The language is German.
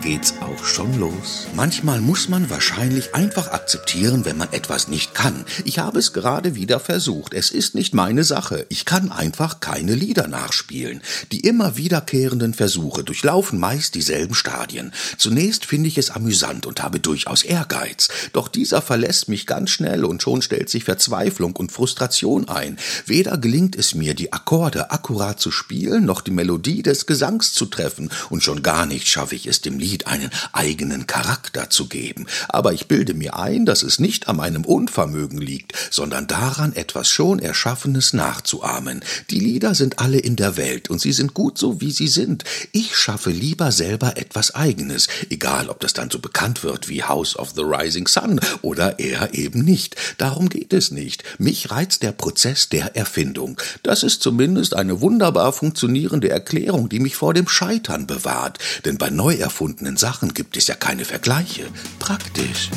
geht's auch schon los. Manchmal muss man wahrscheinlich einfach akzeptieren, wenn man etwas nicht kann. Ich habe es gerade wieder versucht. Es ist nicht meine Sache. Ich kann einfach keine Lieder nachspielen. Die immer wiederkehrenden Versuche durchlaufen meist dieselben Stadien. Zunächst finde ich es amüsant und habe durchaus Ehrgeiz. Doch dieser verlässt mich ganz schnell und schon stellt sich Verzweiflung und Frustration ein. Weder gelingt es mir, die Akkorde akkurat zu spielen, noch die Melodie des Gesangs zu treffen, und schon gar nicht schaffe ich es dem Lied Lied einen eigenen Charakter zu geben, aber ich bilde mir ein, dass es nicht an meinem Unvermögen liegt, sondern daran, etwas schon Erschaffenes nachzuahmen. Die Lieder sind alle in der Welt und sie sind gut so, wie sie sind. Ich schaffe lieber selber etwas Eigenes, egal ob das dann so bekannt wird wie House of the Rising Sun oder eher eben nicht. Darum geht es nicht. Mich reizt der Prozess der Erfindung. Das ist zumindest eine wunderbar funktionierende Erklärung, die mich vor dem Scheitern bewahrt. Denn bei neu erfundenen Sachen gibt es ja keine Vergleiche. Praktisch.